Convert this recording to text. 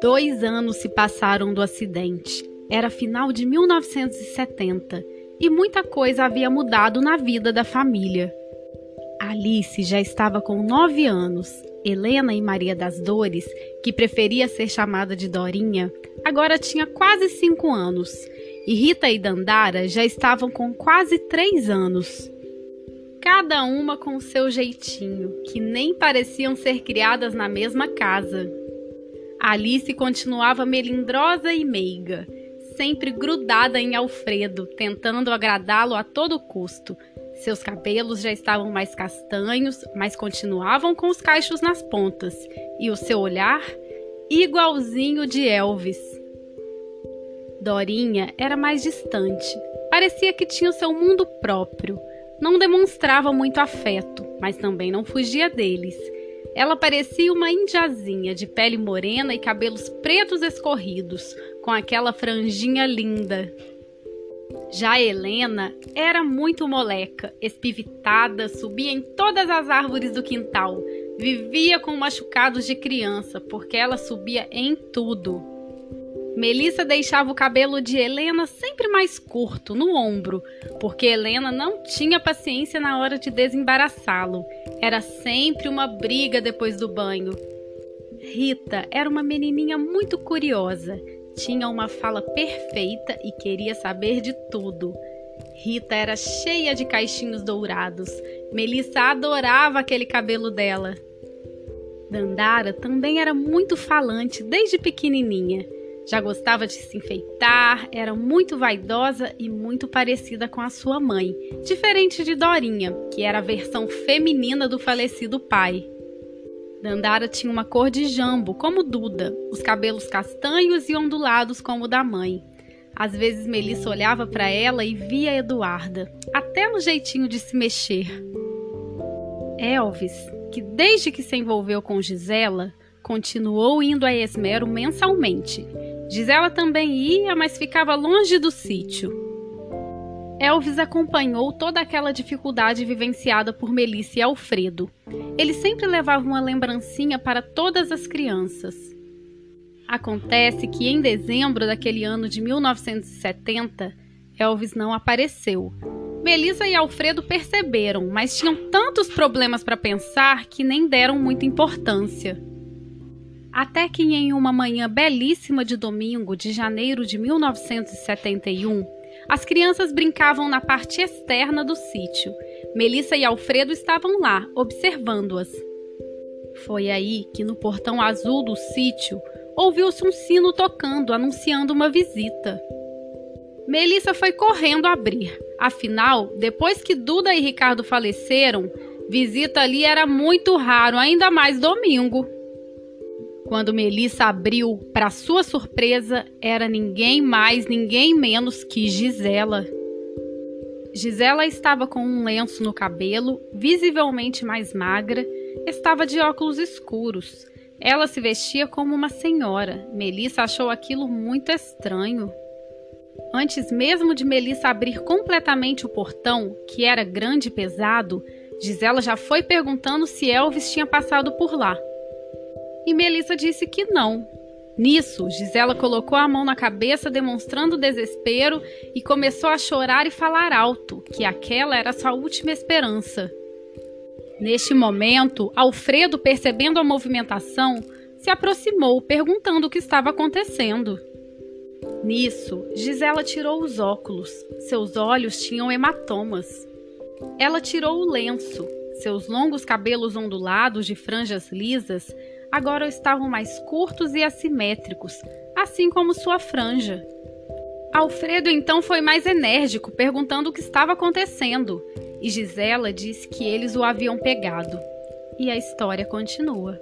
Dois anos se passaram do acidente. Era final de 1970 e muita coisa havia mudado na vida da família. Alice já estava com nove anos. Helena e Maria das Dores, que preferia ser chamada de Dorinha, agora tinha quase cinco anos. E Rita e Dandara já estavam com quase três anos. Cada uma com seu jeitinho, que nem pareciam ser criadas na mesma casa. Alice continuava melindrosa e meiga, sempre grudada em Alfredo, tentando agradá-lo a todo custo. Seus cabelos já estavam mais castanhos, mas continuavam com os cachos nas pontas, e o seu olhar igualzinho de Elvis. Dorinha era mais distante. Parecia que tinha o seu mundo próprio. Não demonstrava muito afeto, mas também não fugia deles. Ela parecia uma indiazinha de pele morena e cabelos pretos escorridos, com aquela franjinha linda. Já Helena era muito moleca, espivitada, subia em todas as árvores do quintal, vivia com machucados de criança, porque ela subia em tudo. Melissa deixava o cabelo de Helena sempre mais curto, no ombro, porque Helena não tinha paciência na hora de desembaraçá-lo. Era sempre uma briga depois do banho. Rita era uma menininha muito curiosa, tinha uma fala perfeita e queria saber de tudo. Rita era cheia de caixinhos dourados. Melissa adorava aquele cabelo dela. Dandara também era muito falante desde pequenininha. Já gostava de se enfeitar, era muito vaidosa e muito parecida com a sua mãe, diferente de Dorinha, que era a versão feminina do falecido pai. Dandara tinha uma cor de jambo, como Duda, os cabelos castanhos e ondulados como o da mãe. Às vezes Melissa olhava para ela e via Eduarda, até no jeitinho de se mexer. Elvis, que desde que se envolveu com Gisela, continuou indo a Esmero mensalmente Gisela também ia, mas ficava longe do sítio. Elvis acompanhou toda aquela dificuldade vivenciada por Melissa e Alfredo. Ele sempre levava uma lembrancinha para todas as crianças. Acontece que em dezembro daquele ano de 1970, Elvis não apareceu. Melissa e Alfredo perceberam, mas tinham tantos problemas para pensar que nem deram muita importância. Até que em uma manhã belíssima de domingo de janeiro de 1971, as crianças brincavam na parte externa do sítio. Melissa e Alfredo estavam lá, observando-as. Foi aí que no portão azul do sítio ouviu-se um sino tocando, anunciando uma visita. Melissa foi correndo abrir. Afinal, depois que Duda e Ricardo faleceram, visita ali era muito raro, ainda mais domingo. Quando Melissa abriu, para sua surpresa, era ninguém mais, ninguém menos que Gisela. Gisela estava com um lenço no cabelo, visivelmente mais magra, estava de óculos escuros. Ela se vestia como uma senhora. Melissa achou aquilo muito estranho. Antes mesmo de Melissa abrir completamente o portão, que era grande e pesado, Gisela já foi perguntando se Elvis tinha passado por lá e Melissa disse que não. Nisso, Gisela colocou a mão na cabeça, demonstrando desespero, e começou a chorar e falar alto, que aquela era sua última esperança. Neste momento, Alfredo, percebendo a movimentação, se aproximou, perguntando o que estava acontecendo. Nisso, Gisela tirou os óculos. Seus olhos tinham hematomas. Ela tirou o lenço. Seus longos cabelos ondulados de franjas lisas agora estavam mais curtos e assimétricos, assim como sua franja. Alfredo então foi mais enérgico, perguntando o que estava acontecendo, e Gisela disse que eles o haviam pegado. E a história continua.